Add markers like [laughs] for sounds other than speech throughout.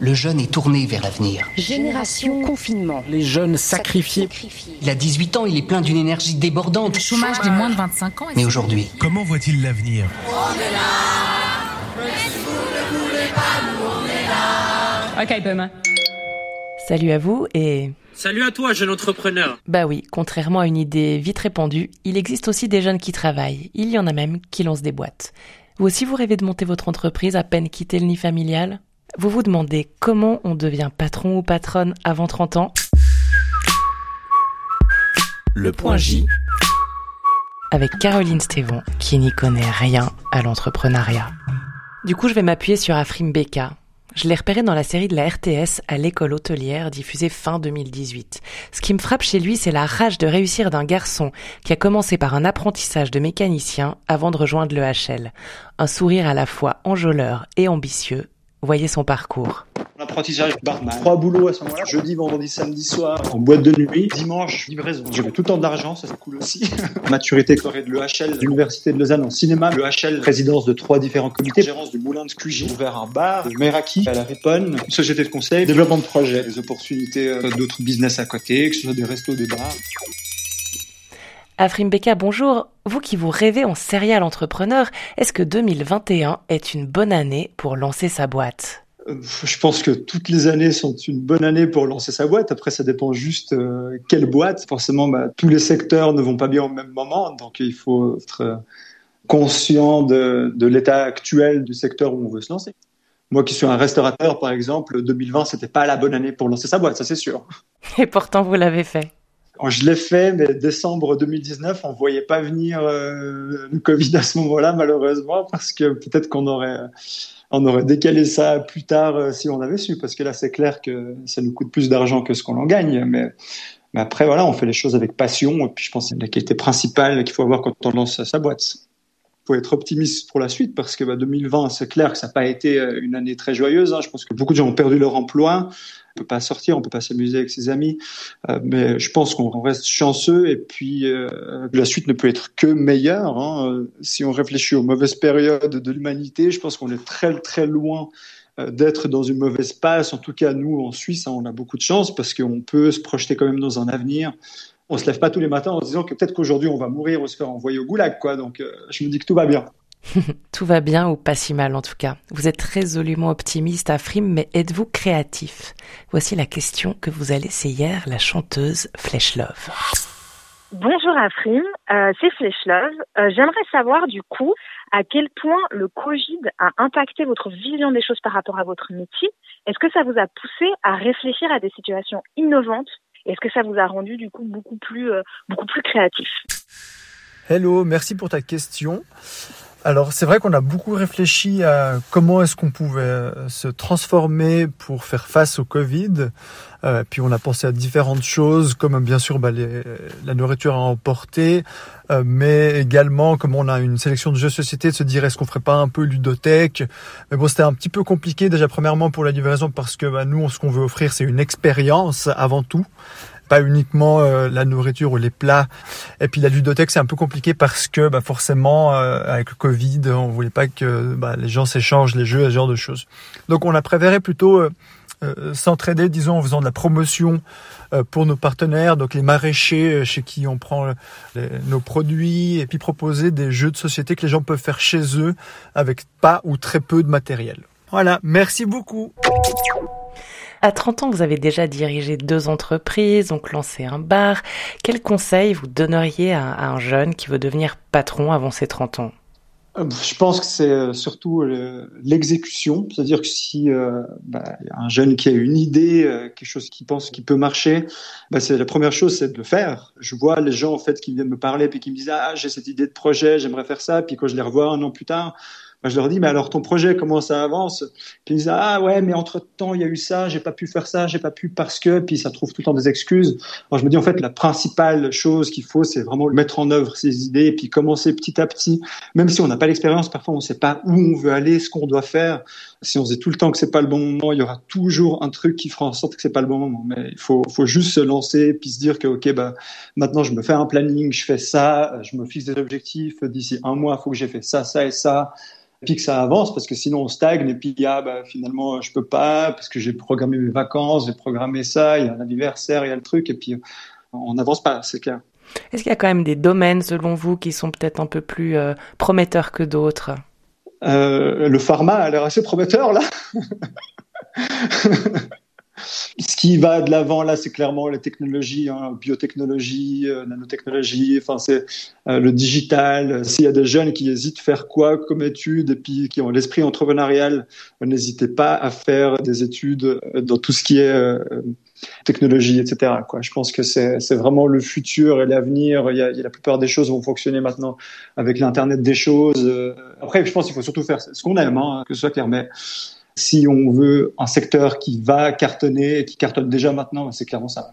Le jeune est tourné vers l'avenir. Génération confinement. Les jeunes sacrifiés. Il a 18 ans, il est plein d'une énergie débordante. Le chômage des moins de 25 ans. Mais aujourd'hui, Comment voit-il l'avenir? Ok, Boomer. Salut à vous et... Salut à toi, jeune entrepreneur. Bah oui, contrairement à une idée vite répandue, il existe aussi des jeunes qui travaillent. Il y en a même qui lancent des boîtes. Vous aussi vous rêvez de monter votre entreprise à peine quitté le nid familial? Vous vous demandez comment on devient patron ou patronne avant 30 ans Le point J. avec Caroline Stévon, qui n'y connaît rien à l'entrepreneuriat. Du coup, je vais m'appuyer sur Afrim Beka. Je l'ai repéré dans la série de la RTS à l'école hôtelière diffusée fin 2018. Ce qui me frappe chez lui, c'est la rage de réussir d'un garçon qui a commencé par un apprentissage de mécanicien avant de rejoindre le HL. Un sourire à la fois enjôleur et ambitieux. Voyez son parcours. Apprentissage barman. Trois boulots à ce moment-là. Jeudi, vendredi, samedi soir en boîte de nuit. Dimanche, livraison. J'avais tout le temps d'argent, ça c'est cool aussi. [laughs] Maturité corée de l'EHL, l'Université de Lausanne en cinéma. L'EHL, présidence de trois différents comités. Gérance du Moulin de. J'ai ouvert un bar, Meraki à la Riponne. Une société de conseil. Développement de projets. Des opportunités euh, d'autres business à côté, que ce soit des restos, des bars. Afrim Beka, bonjour. Vous qui vous rêvez en serial entrepreneur, est-ce que 2021 est une bonne année pour lancer sa boîte? Euh, Je pense que toutes les années sont une bonne année pour lancer sa boîte. Après, ça dépend juste euh, quelle boîte. Forcément, bah, tous les secteurs ne vont pas bien au même moment, donc il faut être euh, conscient de, de l'état actuel du secteur où on veut se lancer. Moi qui suis un restaurateur, par exemple, 2020, c'était pas la bonne année pour lancer sa boîte, ça c'est sûr. Et pourtant, vous l'avez fait. Je l'ai fait, mais décembre 2019, on voyait pas venir euh, le Covid à ce moment-là, malheureusement, parce que peut-être qu'on aurait, on aurait décalé ça plus tard euh, si on avait su, parce que là, c'est clair que ça nous coûte plus d'argent que ce qu'on en gagne. Mais, après, voilà, on fait les choses avec passion, et puis je pense que c'est la qualité principale qu'il faut avoir quand on lance sa boîte. Il faut être optimiste pour la suite, parce que bah, 2020, c'est clair que ça n'a pas été euh, une année très joyeuse. hein. Je pense que beaucoup de gens ont perdu leur emploi. On peut pas sortir, on peut pas s'amuser avec ses amis, Euh, mais je pense qu'on reste chanceux et puis euh, la suite ne peut être que meilleure. hein. Si on réfléchit aux mauvaises périodes de l'humanité, je pense qu'on est très très loin euh, d'être dans une mauvaise passe. En tout cas, nous en Suisse, hein, on a beaucoup de chance parce qu'on peut se projeter quand même dans un avenir. On se lève pas tous les matins en se disant que peut-être qu'aujourd'hui on va mourir ou se faire envoyer au goulag, quoi. Donc, je me dis que tout va bien. [laughs] Tout va bien ou pas si mal en tout cas. Vous êtes résolument optimiste, Afrim, mais êtes-vous créatif? Voici la question que vous a laissée hier la chanteuse Flesh Love. Bonjour Afrim, euh, c'est Flesh Love. Euh, J'aimerais savoir du coup à quel point le Covid a impacté votre vision des choses par rapport à votre métier. Est-ce que ça vous a poussé à réfléchir à des situations innovantes? Est-ce que ça vous a rendu du coup beaucoup plus euh, beaucoup plus créatif? Hello, merci pour ta question. Alors c'est vrai qu'on a beaucoup réfléchi à comment est-ce qu'on pouvait euh, se transformer pour faire face au Covid. Euh, puis on a pensé à différentes choses, comme bien sûr bah, la nourriture à emporter, euh, mais également comme on a une sélection de jeux société, de se dire est-ce qu'on ferait pas un peu ludothèque? Mais bon, c'était un petit peu compliqué déjà premièrement pour la livraison parce que bah, nous, ce qu'on veut offrir, c'est une expérience avant tout pas uniquement euh, la nourriture ou les plats. Et puis la ludothèque, c'est un peu compliqué parce que bah, forcément, euh, avec le Covid, on voulait pas que bah, les gens s'échangent les jeux ce genre de choses. Donc on a préféré plutôt euh, euh, s'entraider, disons, en faisant de la promotion euh, pour nos partenaires, donc les maraîchers euh, chez qui on prend les- nos produits, et puis proposer des jeux de société que les gens peuvent faire chez eux avec pas ou très peu de matériel. Voilà, merci beaucoup. À 30 ans, vous avez déjà dirigé deux entreprises, donc lancé un bar. Quel conseil vous donneriez à, un jeune qui veut devenir patron avant ses 30 ans? Euh, Je pense que c'est euh, surtout euh, l'exécution, c'est-à-dire que si bah, un jeune qui a une idée, quelque chose qui pense qui peut marcher, bah, c'est la première chose, c'est de le faire. Je vois les gens en fait qui viennent me parler puis qui me disent ah j'ai cette idée de projet, j'aimerais faire ça, puis quand je les revois un an plus tard, bah, je leur dis mais alors ton projet comment ça avance? Puis ils disent ah ouais mais entre temps il y a eu ça, j'ai pas pu faire ça, j'ai pas pu parce que, puis ça trouve tout le temps des excuses. Alors je me dis en fait la principale chose qu'il faut c'est vraiment mettre en œuvre ces idées puis commencer petit à petit même si on n'a pas l'expérience, parfois on ne sait pas où on veut aller, ce qu'on doit faire. Si on se dit tout le temps que c'est pas le bon moment, il y aura toujours un truc qui fera en sorte que c'est pas le bon moment. Mais il faut, faut juste se lancer puis se dire que ok bah maintenant je me fais un planning, je fais ça, je me fixe des objectifs. D'ici un mois, il faut que j'ai fait ça, ça et ça. Puis que ça avance parce que sinon on stagne et puis ah, bah, finalement je peux pas parce que j'ai programmé mes vacances, j'ai programmé ça, il y a un anniversaire, il y a le truc et puis on n'avance pas, c'est clair. Est-ce qu'il y a quand même des domaines selon vous qui sont peut-être un peu plus euh, prometteurs que d'autres? Euh, Le pharma a l'air assez prometteur là. [laughs] Ce qui va de l'avant là, c'est clairement les technologies, hein, biotechnologie, euh, nanotechnologie. Enfin, c'est euh, le digital. S'il y a des jeunes qui hésitent faire quoi comme études et puis qui ont l'esprit entrepreneurial, n'hésitez pas à faire des études euh, dans tout ce qui est technologie, etc. Je pense que c'est vraiment le futur et l'avenir. La plupart des choses vont fonctionner maintenant avec l'internet des choses. Après, je pense qu'il faut surtout faire ce qu'on aime, hein, que ce soit clair. Si on veut un secteur qui va cartonner et qui cartonne déjà maintenant, c'est clairement ça.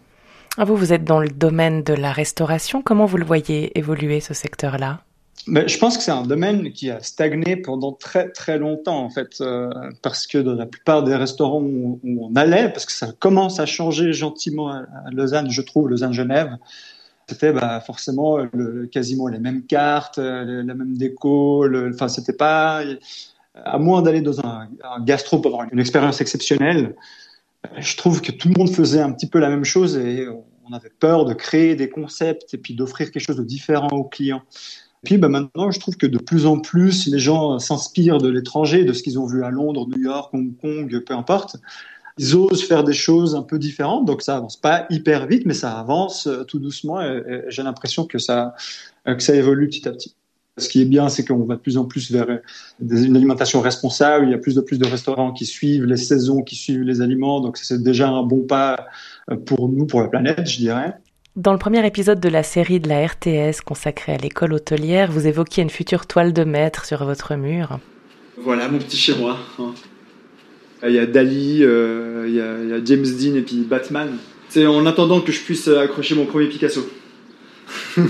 Ah, vous, vous êtes dans le domaine de la restauration. Comment vous le voyez évoluer, ce secteur-là? Mais je pense que c'est un domaine qui a stagné pendant très très longtemps en fait, euh, parce que dans la plupart des restaurants où, on allait, parce que ça commence à changer gentiment à, Lausanne, je trouve, Lausanne-Genève, c'était bah, forcément le, quasiment les mêmes cartes, euh, la même déco, enfin c'était pas à moins d'aller dans un, gastro pour une expérience exceptionnelle, je trouve que tout le monde faisait un petit peu la même chose et on avait peur de créer des concepts et puis d'offrir quelque chose de différent aux clients. Puis bah, maintenant, je trouve que de plus en plus, les gens s'inspirent de l'étranger, de ce qu'ils ont vu à Londres, New York, Hong Kong, peu importe. Ils osent faire des choses un peu différentes, donc ça avance pas hyper vite, mais ça avance euh, tout doucement et, j'ai l'impression que ça, que ça évolue petit à petit. Ce qui est bien, c'est qu'on va de plus en plus vers une alimentation responsable. Il y a plus de plus de restaurants qui suivent les saisons, qui suivent les aliments. Donc c'est déjà un bon pas euh, pour nous, pour la planète, je dirais. Dans le premier épisode de la série de la RTS consacrée à l'école hôtelière, vous évoquiez une future toile de maître sur votre mur. Voilà mon petit chez moi. Hein. Il y a Dali, euh, il, y a, James Dean et puis Batman. C'est en attendant que je puisse accrocher mon premier Picasso. [laughs]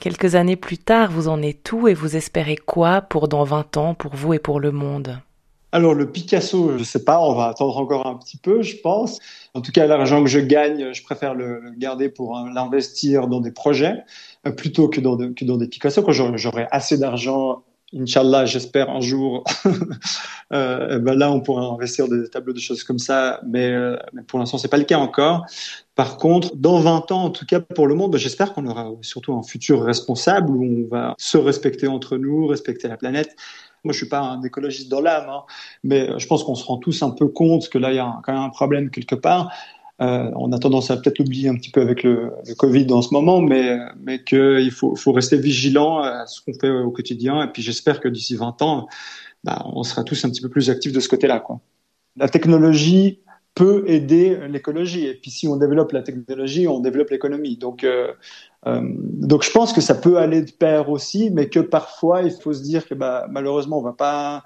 Quelques années plus tard, vous en êtes où et vous espérez quoi pour dans 20 ans, pour vous et pour le monde? Alors le Picasso, je sais pas, on va attendre encore un petit peu, je pense. En tout cas, l'argent que je gagne, je préfère le, garder pour l'investir dans des projets euh, plutôt que dans, que dans des Picasso. Quand j'aurai assez d'argent Inch'Allah, j'espère un jour, [laughs] euh, ben là, on pourra investir des tableaux de choses comme ça, mais, euh, pour l'instant, c'est pas le cas encore. Par contre, dans 20 ans, en tout cas pour le monde, ben, j'espère qu'on aura surtout un futur responsable où on va se respecter entre nous, respecter la planète. Moi, je suis pas un écologiste dans l'âme, hein, mais je pense qu'on se rend tous un peu compte que là, il y a quand même un problème quelque part. Euh, on a tendance à peut-être l'oublier un petit peu avec le, Covid en ce moment, mais, mais qu'il faut, faut rester vigilant à ce qu'on fait au quotidien. Et puis j'espère que d'ici 20 ans, bah, on sera tous un petit peu plus actifs de ce côté-là. La technologie peut aider l'écologie. Et puis si on développe la technologie, on développe l'économie. Donc, euh, euh, donc je pense que ça peut aller de pair aussi, mais que parfois il faut se dire que bah, malheureusement on va pas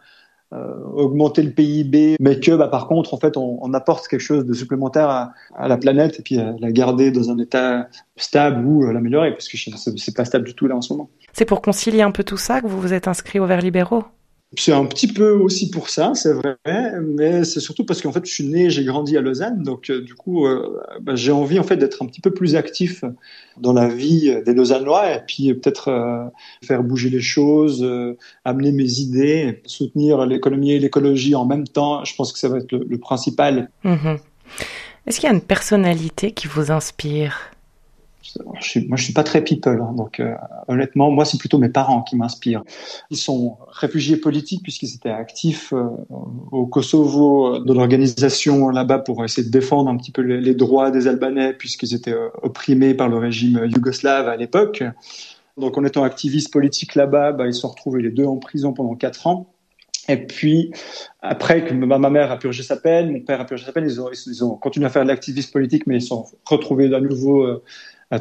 augmenter le PIB, mais que bah, par contre, en fait, on, apporte quelque chose de supplémentaire à, la planète et puis à la garder dans un état stable ou l'améliorer, parce que c'est pas stable du tout là en ce moment. C'est pour concilier un peu tout ça que vous vous êtes inscrit au Verts libéraux c'est un petit peu aussi pour ça, c'est vrai, mais c'est surtout parce qu'en fait, je suis né, j'ai grandi à Lausanne, donc euh, du coup, euh, bah, j'ai envie en fait d'être un petit peu plus actif dans la vie des Lausannois et puis peut-être euh, faire bouger les choses, amener mes idées, soutenir l'économie et l'écologie en même temps. Je pense que ça va être le, principal. Mhm. Est-ce qu'il y a une personnalité qui vous inspire? Moi, je suis pas très people, hein, donc euh, honnêtement, moi, c'est plutôt mes parents qui m'inspirent. Ils sont réfugiés politiques puisqu'ils étaient actifs euh, au Kosovo, euh, dans l'organisation là-bas pour essayer de défendre un petit peu les, droits des Albanais puisqu'ils étaient opprimés par le régime yougoslave à l'époque. Donc, en étant activistes politiques là-bas, bah, ils se sont retrouvés les deux en prison pendant quatre ans. Et puis, après que ma, mère a purgé sa peine, mon père a purgé sa peine, ils ont, continué à faire de l'activisme politique, mais ils sont retrouvés à nouveau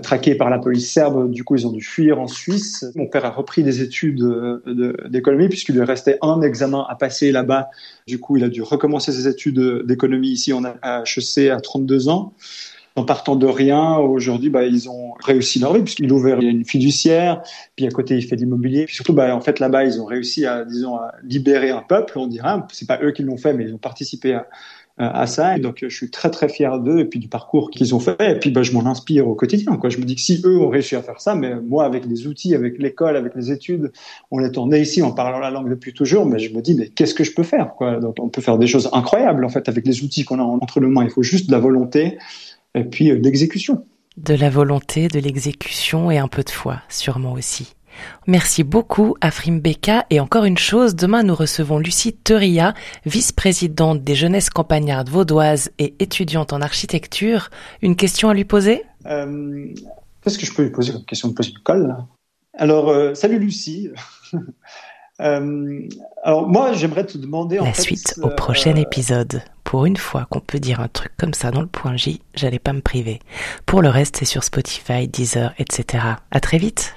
traqués par la police serbe. Du coup, ils ont dû fuir en Suisse. Mon père a repris des études d'économie puisqu'il lui restait un examen à passer là-bas. Du coup, il a dû recommencer ses études d'économie ici en HEC à 32 ans. En partant de rien, aujourd'hui, bah, ils ont réussi leur vie puisqu'il a ouvert une fiduciaire, puis à côté, il fait de l'immobilier. Puis surtout, bah, en fait, là-bas, ils ont réussi à, disons, à libérer un peuple, on dirait. C'est pas eux qui l'ont fait, mais ils ont participé à, à ça. Et donc, je suis très très fier d'eux et puis du parcours qu'ils ont fait. Et puis, bah, je m'en inspire au quotidien. Quoi. Je me dis que si eux ont réussi à faire ça, mais moi, avec les outils, avec l'école, avec les études, on est tourné ici en parlant la langue depuis toujours. Mais je me dis, mais qu'est-ce que je peux faire quoi? Donc, on peut faire des choses incroyables en fait avec les outils qu'on a entre nos mains. Il faut juste de la volonté et puis de l'exécution. De la volonté, de l'exécution et un peu de foi, sûrement aussi. Merci beaucoup à Beka et encore une chose, demain nous recevons Lucie Teria, vice-présidente des jeunesses campagnardes vaudoises et étudiante en architecture. Une question à lui poser? Euh, Qu'est-ce que je peux lui poser comme question de poser une colle Alors, euh, salut Lucie. [laughs] euh, alors moi j'aimerais te demander... La suite au prochain épisode. Pour une fois qu'on peut dire un truc comme ça dans le point J, j'allais pas me priver. Pour le reste, c'est sur Spotify, Deezer, etc. À très vite.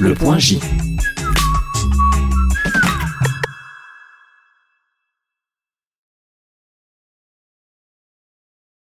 Le point J.